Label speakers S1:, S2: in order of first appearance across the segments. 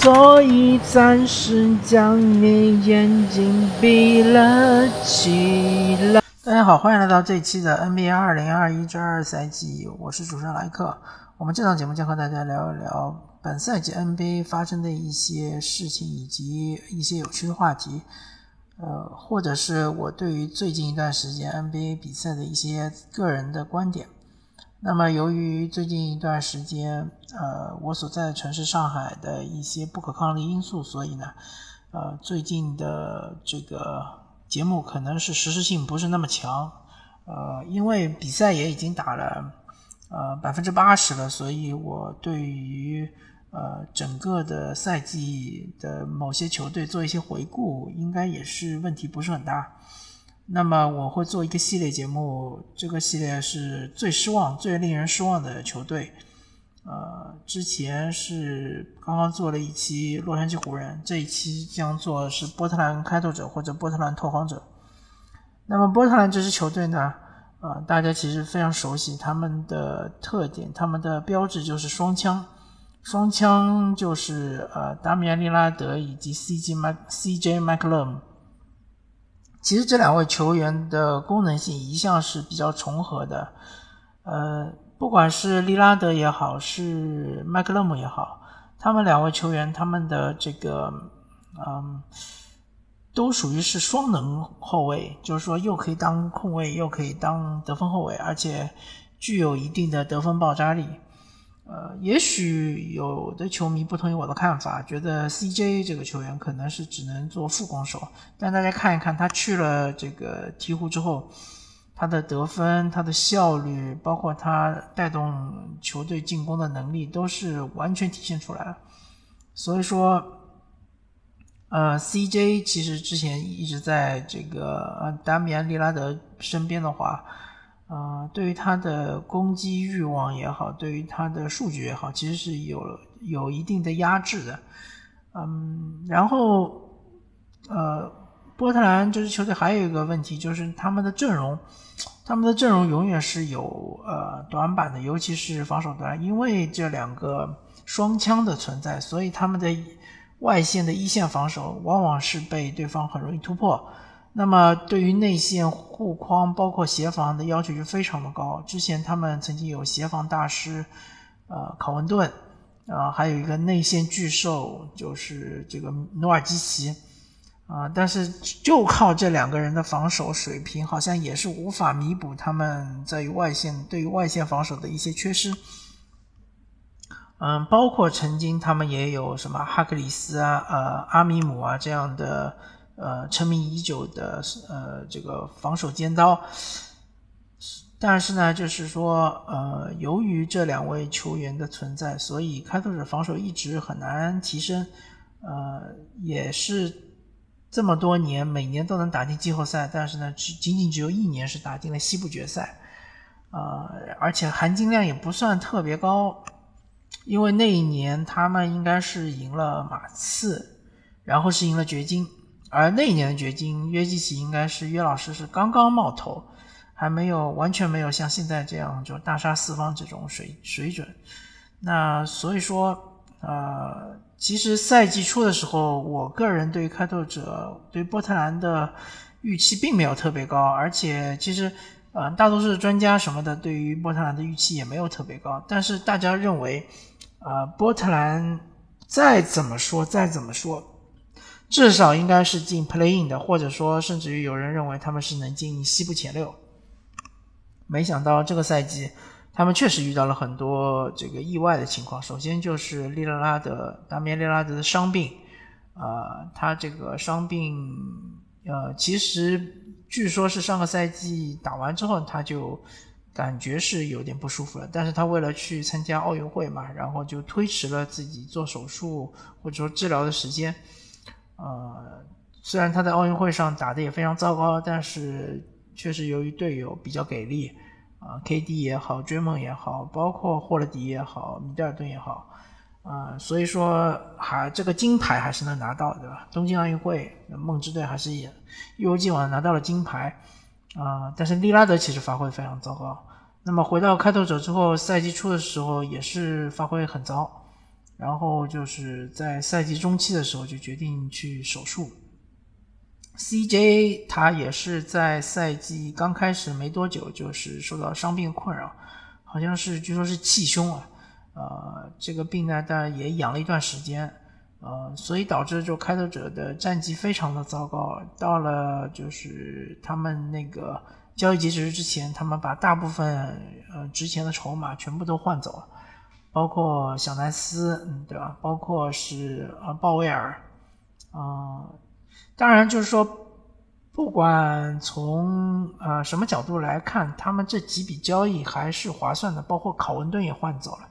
S1: 所以暂时将你眼睛闭了起来。大家好，欢迎来到这一期的 NBA 二零二一至二赛季，我是主持人莱克。我们这档节目将和大家聊一聊本赛季 NBA 发生的一些事情以及一些有趣的话题，呃，或者是我对于最近一段时间 NBA 比赛的一些个人的观点。那么，由于最近一段时间，呃，我所在的城市上海的一些不可抗力因素，所以呢，呃，最近的这个节目可能是实时性不是那么强，呃，因为比赛也已经打了，呃，百分之八十了，所以我对于呃整个的赛季的某些球队做一些回顾，应该也是问题不是很大。那么我会做一个系列节目，这个系列是最失望、最令人失望的球队。呃，之前是刚刚做了一期洛杉矶湖人，这一期将做是波特兰开拓者或者波特兰拓荒者。那么波特兰这支球队呢，呃，大家其实非常熟悉，他们的特点、他们的标志就是双枪，双枪就是呃达米安利拉德以及 CJ 麦 CJ 麦克勒姆。其实这两位球员的功能性一向是比较重合的，呃，不管是利拉德也好，是麦克勒姆也好，他们两位球员他们的这个，嗯，都属于是双能后卫，就是说又可以当控卫，又可以当得分后卫，而且具有一定的得分爆炸力。呃，也许有的球迷不同意我的看法，觉得 CJ 这个球员可能是只能做副攻手。但大家看一看，他去了这个鹈鹕之后，他的得分、他的效率，包括他带动球队进攻的能力，都是完全体现出来了。所以说，呃，CJ 其实之前一直在这个呃达米安·利拉德身边的话。啊，对于他的攻击欲望也好，对于他的数据也好，其实是有有一定的压制的。嗯，然后呃，波特兰这支球队还有一个问题，就是他们的阵容，他们的阵容永远是有呃短板的，尤其是防守端，因为这两个双枪的存在，所以他们的外线的一线防守往往是被对方很容易突破。那么对于内线护框包括协防的要求就非常的高。之前他们曾经有协防大师，呃，考文顿，啊，还有一个内线巨兽就是这个努尔基奇，啊，但是就靠这两个人的防守水平，好像也是无法弥补他们在于外线对于外线防守的一些缺失。嗯，包括曾经他们也有什么哈克里斯啊，呃，阿米姆啊这样的。呃，沉迷已久的呃，这个防守尖刀，但是呢，就是说，呃，由于这两位球员的存在，所以开拓者防守一直很难提升，呃，也是这么多年每年都能打进季后赛，但是呢，只仅仅只有一年是打进了西部决赛，啊，而且含金量也不算特别高，因为那一年他们应该是赢了马刺，然后是赢了掘金。而那一年的掘金，约基奇应该是约老师是刚刚冒头，还没有完全没有像现在这样就大杀四方这种水水准。那所以说，呃，其实赛季初的时候，我个人对于开拓者、对波特兰的预期并没有特别高，而且其实，呃，大多数专家什么的对于波特兰的预期也没有特别高。但是大家认为，呃，波特兰再怎么说，再怎么说。至少应该是进 playing 的，或者说，甚至于有人认为他们是能进西部前六。没想到这个赛季，他们确实遇到了很多这个意外的情况。首先就是利拉拉德，达米利拉德的伤病，啊，他这个伤病，呃，其实据说是上个赛季打完之后他就感觉是有点不舒服了，但是他为了去参加奥运会嘛，然后就推迟了自己做手术或者说治疗的时间。呃，虽然他在奥运会上打的也非常糟糕，但是确实由于队友比较给力，啊，KD 也好，追梦也好，包括霍勒迪也好，米德尔顿也好，啊，所以说还这个金牌还是能拿到，对吧？东京奥运会梦之队还是也一如既往拿到了金牌，啊，但是利拉德其实发挥非常糟糕。那么回到开拓者之后，赛季初的时候也是发挥很糟。然后就是在赛季中期的时候就决定去手术。CJ 他也是在赛季刚开始没多久，就是受到伤病困扰，好像是据说是气胸啊，呃，这个病呢，但也养了一段时间，呃，所以导致就开拓者的战绩非常的糟糕。到了就是他们那个交易截止日之前，他们把大部分呃值钱的筹码全部都换走了，包括小南斯，嗯，对吧？包括是呃鲍威尔，啊。当然，就是说，不管从呃什么角度来看，他们这几笔交易还是划算的。包括考文顿也换走了，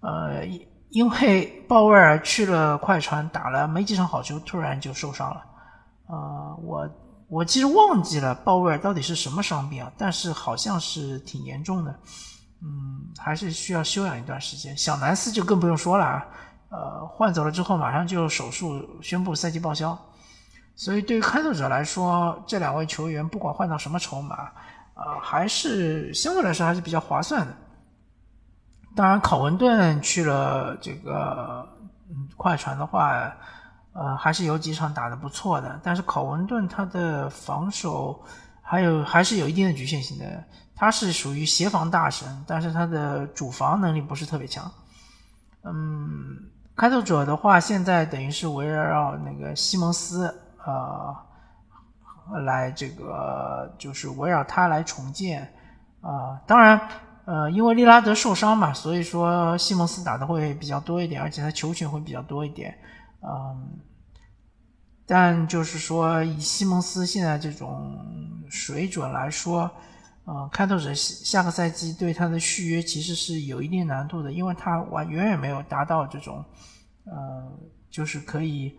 S1: 呃，因为鲍威尔去了快船，打了没几场好球，突然就受伤了。呃，我我其实忘记了鲍威尔到底是什么伤病啊，但是好像是挺严重的，嗯，还是需要休养一段时间。小南斯就更不用说了啊，呃，换走了之后马上就手术宣布赛季报销。所以对于开拓者来说，这两位球员不管换到什么筹码，啊，还是相对来说还是比较划算的。当然，考文顿去了这个快船的话，呃，还是有几场打得不错的。但是考文顿他的防守还有还是有一定的局限性的，他是属于协防大神，但是他的主防能力不是特别强。嗯，开拓者的话，现在等于是围绕那个西蒙斯。呃，来这个就是围绕他来重建，啊，当然，呃，因为利拉德受伤嘛，所以说西蒙斯打的会比较多一点，而且他球权会比较多一点，嗯，但就是说以西蒙斯现在这种水准来说，呃，开拓者下个赛季对他的续约其实是有一定难度的，因为他完远远没有达到这种，呃，就是可以。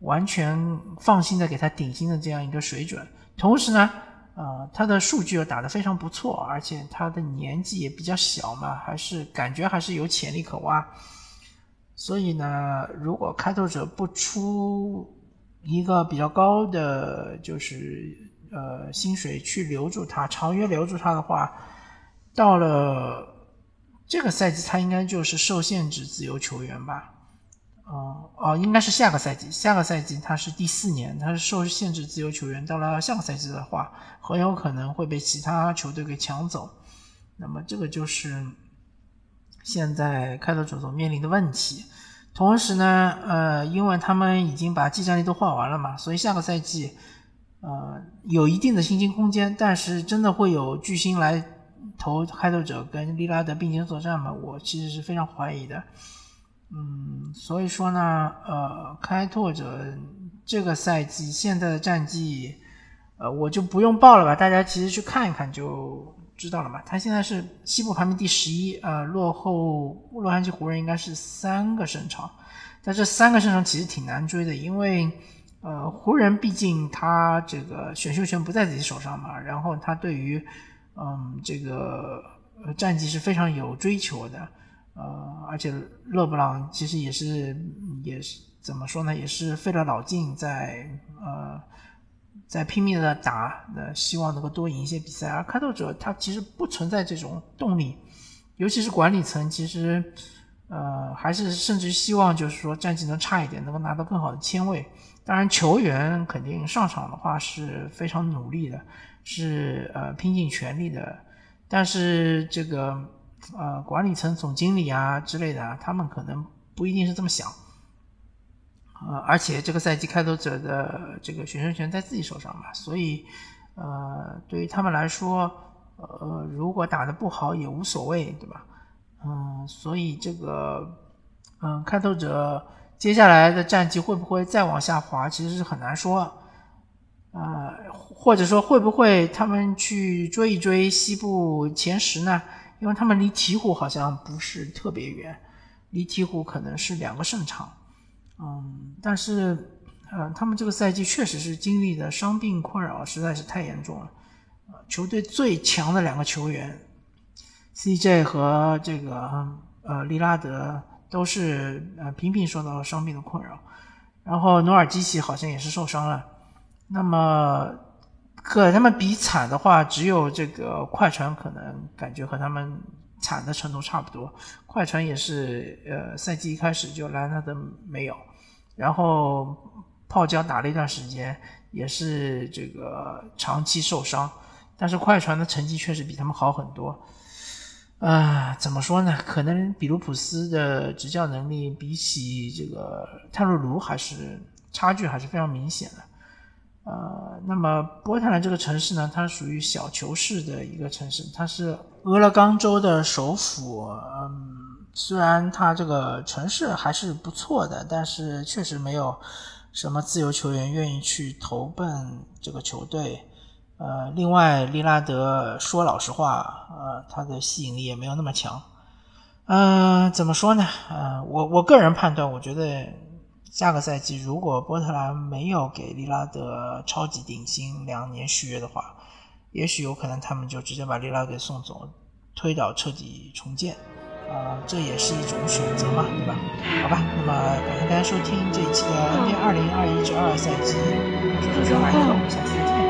S1: 完全放心的给他顶薪的这样一个水准，同时呢，呃，他的数据又打得非常不错，而且他的年纪也比较小嘛，还是感觉还是有潜力可挖。所以呢，如果开拓者不出一个比较高的就是呃薪水去留住他，长约留住他的话，到了这个赛季他应该就是受限制自由球员吧。哦哦，应该是下个赛季。下个赛季他是第四年，他是受限制自由球员。到了下个赛季的话，很有可能会被其他球队给抢走。那么这个就是现在开拓者所面临的问题。同时呢，呃，因为他们已经把技战力都换完了嘛，所以下个赛季呃有一定的薪金空间。但是真的会有巨星来投开拓者跟利拉德并肩作战吗？我其实是非常怀疑的。嗯，所以说呢，呃，开拓者这个赛季现在的战绩，呃，我就不用报了吧，大家其实去看一看就知道了嘛。他现在是西部排名第十一，呃，落后洛杉矶湖人应该是三个胜场，但这三个胜场其实挺难追的，因为呃，湖人毕竟他这个选秀权不在自己手上嘛，然后他对于嗯这个战绩是非常有追求的。呃，而且勒布朗其实也是，也是怎么说呢，也是费了老劲在呃，在拼命的打，呃，希望能够多赢一些比赛。而开拓者他其实不存在这种动力，尤其是管理层，其实呃，还是甚至希望就是说战绩能差一点，能够拿到更好的签位。当然，球员肯定上场的话是非常努力的，是呃拼尽全力的，但是这个。呃，管理层、总经理啊之类的，他们可能不一定是这么想。呃，而且这个赛季开拓者的这个选秀权在自己手上嘛，所以呃，对于他们来说，呃，如果打得不好也无所谓，对吧？嗯，所以这个，嗯，开拓者接下来的战绩会不会再往下滑，其实是很难说。呃，或者说会不会他们去追一追西部前十呢？因为他们离鹈鹕好像不是特别远，离鹈鹕可能是两个胜场，嗯，但是，呃，他们这个赛季确实是经历的伤病困扰实在是太严重了，呃，球队最强的两个球员，CJ 和这个呃利拉德都是呃频频受到伤病的困扰，然后努尔基奇好像也是受伤了，那么。和他们比惨的话，只有这个快船可能感觉和他们惨的程度差不多。快船也是，呃，赛季一开始就莱纳德没有，然后泡椒打了一段时间，也是这个长期受伤。但是快船的成绩确实比他们好很多。啊，怎么说呢？可能比卢普斯的执教能力比起这个泰勒卢还是差距还是非常明显的。呃，那么波特兰这个城市呢，它属于小球市的一个城市，它是俄勒冈州的首府。嗯，虽然它这个城市还是不错的，但是确实没有什么自由球员愿意去投奔这个球队。呃，另外，利拉德说老实话，呃，他的吸引力也没有那么强。嗯，怎么说呢？呃，我我个人判断，我觉得下个赛季如果波特兰没有给利拉德超级顶薪两年续约的话，也许有可能他们就直接把利拉德送走，推倒彻底重建。啊，这也是一种选择嘛，对吧？好吧，那么感谢大家收听这一期的 NBA 二零二一至二赛季，我是主持人麦克，我们下期再见。